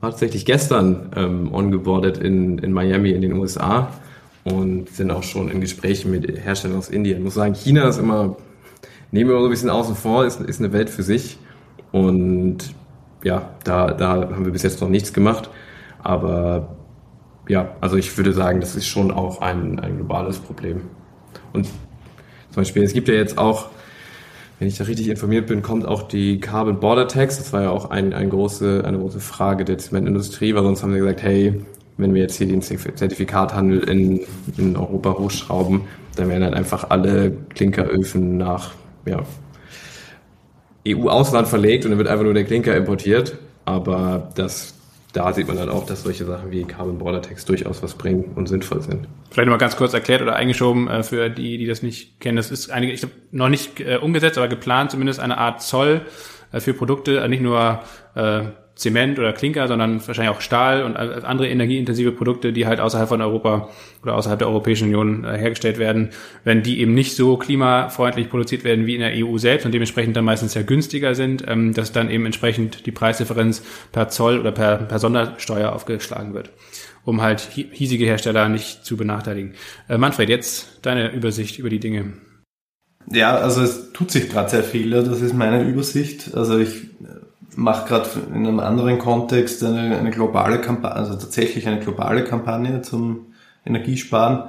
S3: tatsächlich gestern ähm, ongeboardet in, in Miami in den USA und sind auch schon in Gesprächen mit Herstellern aus Indien. Ich muss sagen, China ist immer, nehmen wir mal so ein bisschen außen vor, ist, ist eine Welt für sich. Und ja, da, da haben wir bis jetzt noch nichts gemacht. Aber ja, also ich würde sagen, das ist schon auch ein, ein globales Problem. Und zum Beispiel, es gibt ja jetzt auch, wenn ich da richtig informiert bin, kommt auch die Carbon Border Tax. Das war ja auch ein, ein große, eine große Frage der Zementindustrie, weil sonst haben sie gesagt, hey, wenn wir jetzt hier den Zertifikathandel in, in Europa hochschrauben, dann werden halt einfach alle Klinkeröfen nach ja, EU-Ausland verlegt und dann wird einfach nur der Klinker importiert. Aber das da sieht man dann auch, dass solche Sachen wie Carbon Border Tax durchaus was bringen und sinnvoll sind.
S1: Vielleicht nochmal ganz kurz erklärt oder eingeschoben äh, für die, die das nicht kennen. Das ist einige, ich glaube, noch nicht äh, umgesetzt, aber geplant zumindest eine Art Zoll äh, für Produkte, nicht nur Zement oder Klinker, sondern wahrscheinlich auch Stahl und andere energieintensive Produkte, die halt außerhalb von Europa oder außerhalb der Europäischen Union äh, hergestellt werden, wenn die eben nicht so klimafreundlich produziert werden wie in der EU selbst und dementsprechend dann meistens ja günstiger sind, ähm, dass dann eben entsprechend die Preisdifferenz per Zoll oder per, per Sondersteuer aufgeschlagen wird, um halt hiesige Hersteller nicht zu benachteiligen. Äh, Manfred, jetzt deine Übersicht über die Dinge.
S4: Ja, also es tut sich gerade sehr viel, das ist meine Übersicht. Also ich mache gerade in einem anderen Kontext eine, eine globale Kampagne, also tatsächlich eine globale Kampagne zum Energiesparen.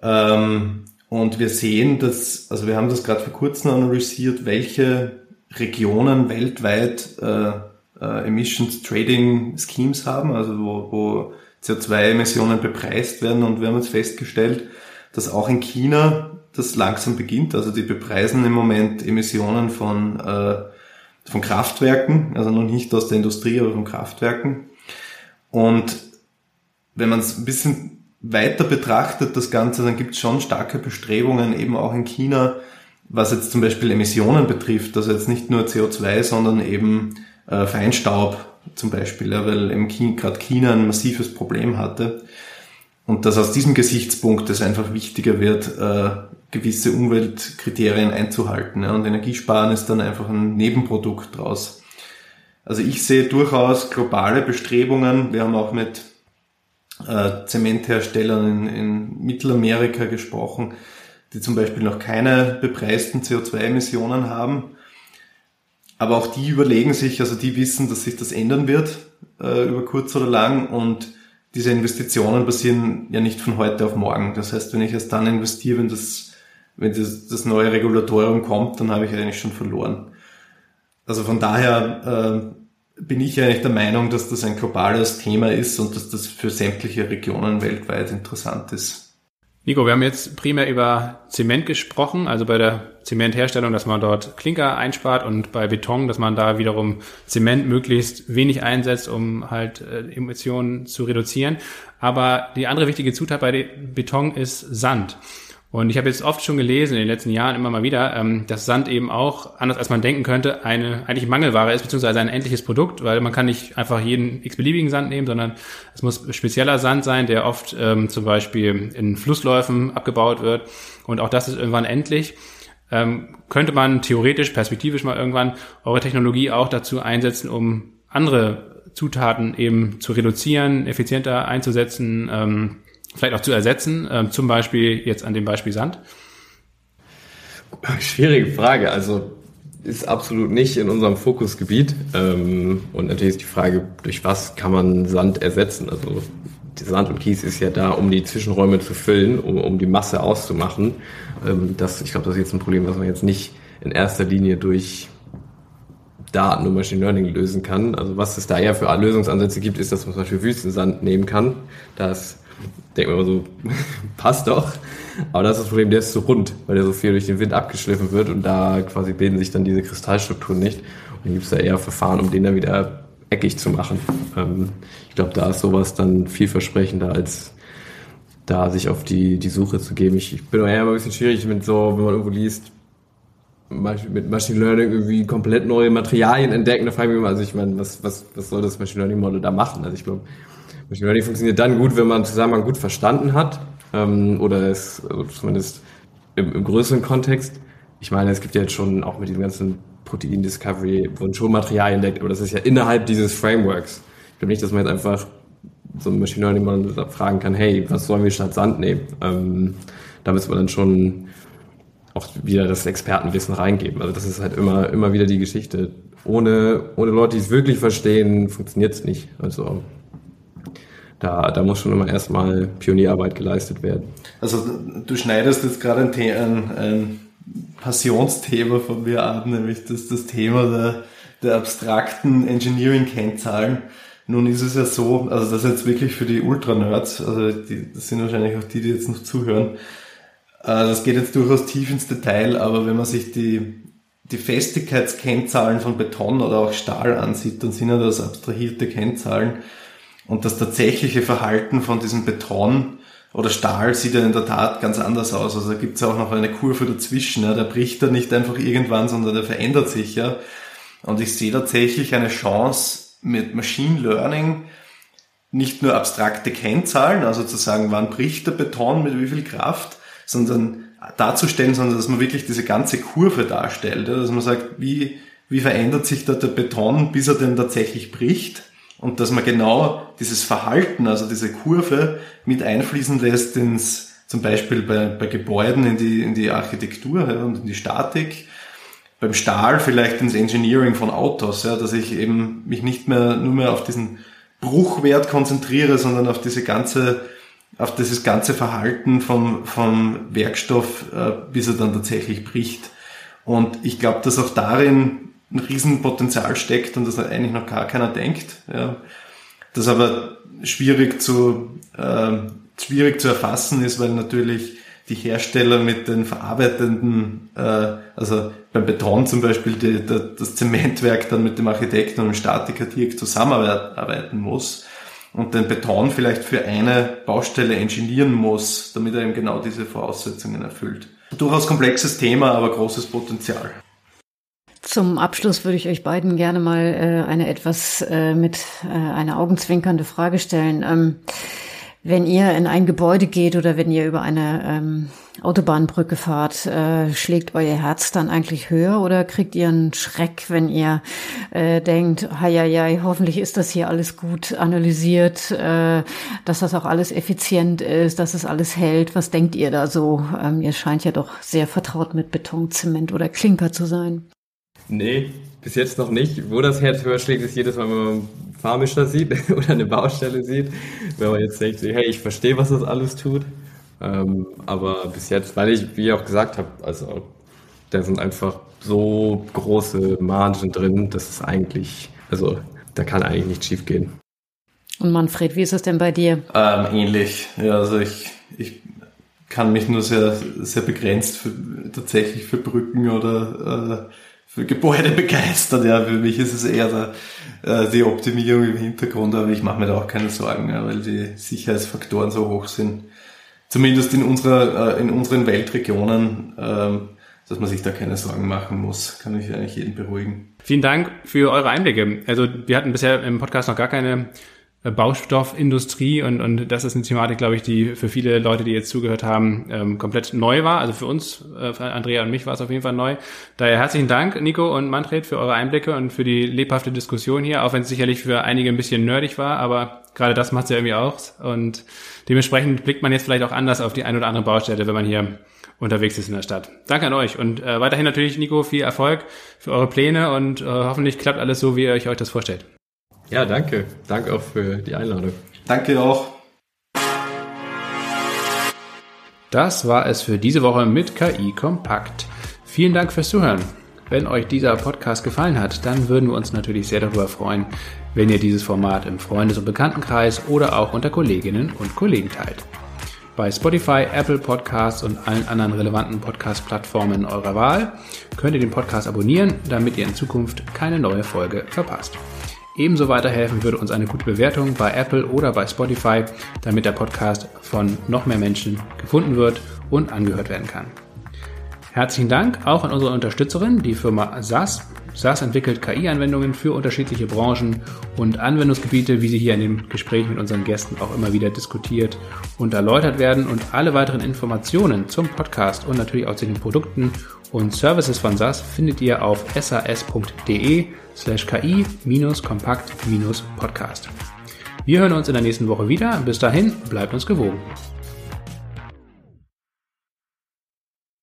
S4: Ähm, und wir sehen, dass, also wir haben das gerade vor kurzem analysiert, welche Regionen weltweit äh, äh, Emissions Trading Schemes haben, also wo, wo CO2-Emissionen bepreist werden. Und wir haben jetzt festgestellt, dass auch in China das langsam beginnt. Also die bepreisen im Moment Emissionen von äh, von Kraftwerken, also noch nicht aus der Industrie, aber von Kraftwerken. Und wenn man es ein bisschen weiter betrachtet, das Ganze, dann gibt es schon starke Bestrebungen, eben auch in China, was jetzt zum Beispiel Emissionen betrifft, also jetzt nicht nur CO2, sondern eben äh, Feinstaub zum Beispiel, ja, weil eben gerade China ein massives Problem hatte. Und dass aus diesem Gesichtspunkt es einfach wichtiger wird, äh, gewisse Umweltkriterien einzuhalten. Ja, und Energiesparen ist dann einfach ein Nebenprodukt draus. Also ich sehe durchaus globale Bestrebungen. Wir haben auch mit äh, Zementherstellern in, in Mittelamerika gesprochen, die zum Beispiel noch keine bepreisten CO2-Emissionen haben. Aber auch die überlegen sich, also die wissen, dass sich das ändern wird äh, über kurz oder lang und diese Investitionen passieren ja nicht von heute auf morgen. Das heißt, wenn ich erst dann investiere, wenn das wenn das, das neue Regulatorium kommt, dann habe ich eigentlich schon verloren. Also von daher äh, bin ich eigentlich der Meinung, dass das ein globales Thema ist und dass das für sämtliche Regionen weltweit interessant ist.
S1: Nico, wir haben jetzt primär über Zement gesprochen, also bei der Zementherstellung, dass man dort Klinker einspart und bei Beton, dass man da wiederum Zement möglichst wenig einsetzt, um halt äh, Emissionen zu reduzieren. Aber die andere wichtige Zutat bei Beton ist Sand. Und ich habe jetzt oft schon gelesen in den letzten Jahren immer mal wieder, ähm, dass Sand eben auch, anders als man denken könnte, eine eigentlich Mangelware ist, beziehungsweise ein endliches Produkt, weil man kann nicht einfach jeden x-beliebigen Sand nehmen, sondern es muss spezieller Sand sein, der oft ähm, zum Beispiel in Flussläufen abgebaut wird. Und auch das ist irgendwann endlich. Ähm, könnte man theoretisch, perspektivisch mal irgendwann eure Technologie auch dazu einsetzen, um andere Zutaten eben zu reduzieren, effizienter einzusetzen, ähm, vielleicht auch zu ersetzen, äh, zum Beispiel jetzt an dem Beispiel Sand?
S3: Schwierige Frage. Also ist absolut nicht in unserem Fokusgebiet. Ähm, und natürlich ist die Frage, durch was kann man Sand ersetzen? Also Sand und Kies ist ja da, um die Zwischenräume zu füllen, um, um die Masse auszumachen. Ähm, das, ich glaube, das ist jetzt ein Problem, was man jetzt nicht in erster Linie durch Daten und Machine Learning lösen kann. Also was es da ja für Lösungsansätze gibt, ist, dass man zum Beispiel Wüstensand nehmen kann. Das denkt man immer so, passt doch. Aber das ist das Problem, der ist so rund, weil der so viel durch den Wind abgeschliffen wird und da quasi bilden sich dann diese Kristallstrukturen nicht. Und dann gibt es da eher Verfahren, um den dann wieder eckig zu machen. Ähm, ich glaube, da ist sowas dann vielversprechender als da sich auf die, die Suche zu geben. Ich, ich bin eher immer ein bisschen schwierig mit so, wenn man irgendwo liest, mit Machine Learning irgendwie komplett neue Materialien entdecken. Da frage ich mich immer, also ich meine, was, was, was soll das Machine Learning Model da machen? Also ich glaube, Machine Learning funktioniert dann gut, wenn man einen Zusammenhang gut verstanden hat ähm, oder es also zumindest im, im größeren Kontext. Ich meine, es gibt ja jetzt schon auch mit diesem ganzen Protein Discovery wurden schon Materialien entdeckt, aber das ist ja innerhalb dieses Frameworks. Ich glaube nicht, dass man jetzt einfach so ein Machine Learning Model fragen kann, hey, was sollen wir statt Sand nehmen? Ähm, da müssen wir dann schon auch wieder das Expertenwissen reingeben. Also das ist halt immer, immer wieder die Geschichte. Ohne, ohne Leute, die es wirklich verstehen, funktioniert es nicht. Also da, da muss schon immer erstmal Pionierarbeit geleistet werden.
S4: Also du schneidest jetzt gerade ein, ein, ein Passionsthema von mir ab, nämlich das, das Thema der, der abstrakten Engineering-Kennzahlen. Nun ist es ja so, also das ist jetzt wirklich für die Ultra-Nerds, also die, das sind wahrscheinlich auch die, die jetzt noch zuhören, äh, das geht jetzt durchaus tief ins Detail, aber wenn man sich die, die Festigkeitskennzahlen von Beton oder auch Stahl ansieht, dann sind ja das abstrahierte Kennzahlen. Und das tatsächliche Verhalten von diesem Beton oder Stahl sieht ja in der Tat ganz anders aus. Also da gibt es auch noch eine Kurve dazwischen. Ja. Der bricht da nicht einfach irgendwann, sondern der verändert sich ja. Und ich sehe tatsächlich eine Chance mit Machine Learning, nicht nur abstrakte Kennzahlen, also zu sagen, wann bricht der Beton mit wie viel Kraft, sondern darzustellen, sondern dass man wirklich diese ganze Kurve darstellt, dass man sagt, wie, wie verändert sich da der Beton, bis er denn tatsächlich bricht und dass man genau dieses Verhalten, also diese Kurve mit einfließen lässt ins, zum Beispiel bei, bei Gebäuden in die, in die Architektur ja, und in die Statik, beim Stahl vielleicht ins Engineering von Autos, ja, dass ich eben mich nicht mehr nur mehr auf diesen Bruchwert konzentriere, sondern auf diese ganze auf dieses ganze Verhalten vom, vom Werkstoff, äh, bis er dann tatsächlich bricht. Und ich glaube, dass auch darin ein Riesenpotenzial steckt und das eigentlich noch gar keiner denkt. Ja. Das aber schwierig zu, äh, schwierig zu erfassen ist, weil natürlich die Hersteller mit den verarbeitenden, äh, also beim Beton zum Beispiel die, die, das Zementwerk dann mit dem Architekten und dem Statiker direkt zusammenarbeiten muss und den Beton vielleicht für eine Baustelle ingenieren muss, damit er eben genau diese Voraussetzungen erfüllt. Durchaus komplexes Thema, aber großes Potenzial.
S2: Zum Abschluss würde ich euch beiden gerne mal äh, eine etwas äh, mit äh, einer augenzwinkernde Frage stellen. Ähm, wenn ihr in ein Gebäude geht oder wenn ihr über eine ähm, Autobahnbrücke fahrt, äh, schlägt euer Herz dann eigentlich höher oder kriegt ihr einen Schreck, wenn ihr äh, denkt, ja, hoffentlich ist das hier alles gut analysiert, äh, dass das auch alles effizient ist, dass es alles hält. Was denkt ihr da so? Ähm, ihr scheint ja doch sehr vertraut mit Beton, Zement oder Klinker zu sein.
S3: Nee, bis jetzt noch nicht. Wo das Herz höher schlägt, ist jedes Mal, wenn man Fahrmischer sieht oder eine Baustelle sieht, wenn man jetzt denkt, hey, ich verstehe, was das alles tut. Ähm, aber bis jetzt, weil ich, wie ich auch gesagt habe, also da sind einfach so große Margen drin, dass es eigentlich, also da kann eigentlich nichts schief gehen.
S2: Und Manfred, wie ist es denn bei dir?
S4: Ähm, ähnlich. Ja, also ich, ich kann mich nur sehr, sehr begrenzt für, tatsächlich für Brücken oder äh, für Gebäude begeistert. Ja, für mich ist es eher der, äh, die Optimierung im Hintergrund, aber ich mache mir da auch keine Sorgen, ja, weil die Sicherheitsfaktoren so hoch sind. Zumindest in unserer, äh, in unseren Weltregionen, äh, dass man sich da keine Sorgen machen muss, kann ich eigentlich jeden beruhigen.
S1: Vielen Dank für eure Einblicke. Also wir hatten bisher im Podcast noch gar keine Baustoffindustrie und, und das ist eine Thematik, glaube ich, die für viele Leute, die jetzt zugehört haben, ähm, komplett neu war. Also für uns, äh, für Andrea und mich war es auf jeden Fall neu. Daher herzlichen Dank, Nico und Manfred, für eure Einblicke und für die lebhafte Diskussion hier, auch wenn es sicherlich für einige ein bisschen nerdig war, aber gerade das macht es ja irgendwie auch. Und dementsprechend blickt man jetzt vielleicht auch anders auf die ein oder andere Baustelle, wenn man hier unterwegs ist in der Stadt. Danke an euch und äh, weiterhin natürlich, Nico, viel Erfolg für eure Pläne und äh, hoffentlich klappt alles so, wie ihr euch das vorstellt.
S3: Ja, danke. Danke auch für die Einladung.
S4: Danke auch.
S1: Das war es für diese Woche mit KI Kompakt. Vielen Dank fürs Zuhören. Wenn euch dieser Podcast gefallen hat, dann würden wir uns natürlich sehr darüber freuen, wenn ihr dieses Format im Freundes- und Bekanntenkreis oder auch unter Kolleginnen und Kollegen teilt. Bei Spotify, Apple Podcasts und allen anderen relevanten Podcast-Plattformen eurer Wahl könnt ihr den Podcast abonnieren, damit ihr in Zukunft keine neue Folge verpasst. Ebenso weiterhelfen würde uns eine gute Bewertung bei Apple oder bei Spotify, damit der Podcast von noch mehr Menschen gefunden wird und angehört werden kann. Herzlichen Dank auch an unsere Unterstützerin, die Firma SAS. SAS entwickelt KI-Anwendungen für unterschiedliche Branchen und Anwendungsgebiete, wie sie hier in dem Gespräch mit unseren Gästen auch immer wieder diskutiert und erläutert werden. Und alle weiteren Informationen zum Podcast und natürlich auch zu den Produkten und Services von SAS findet ihr auf sas.de slash ki-kompakt-podcast. Wir hören uns in der nächsten Woche wieder. Bis dahin, bleibt uns gewogen.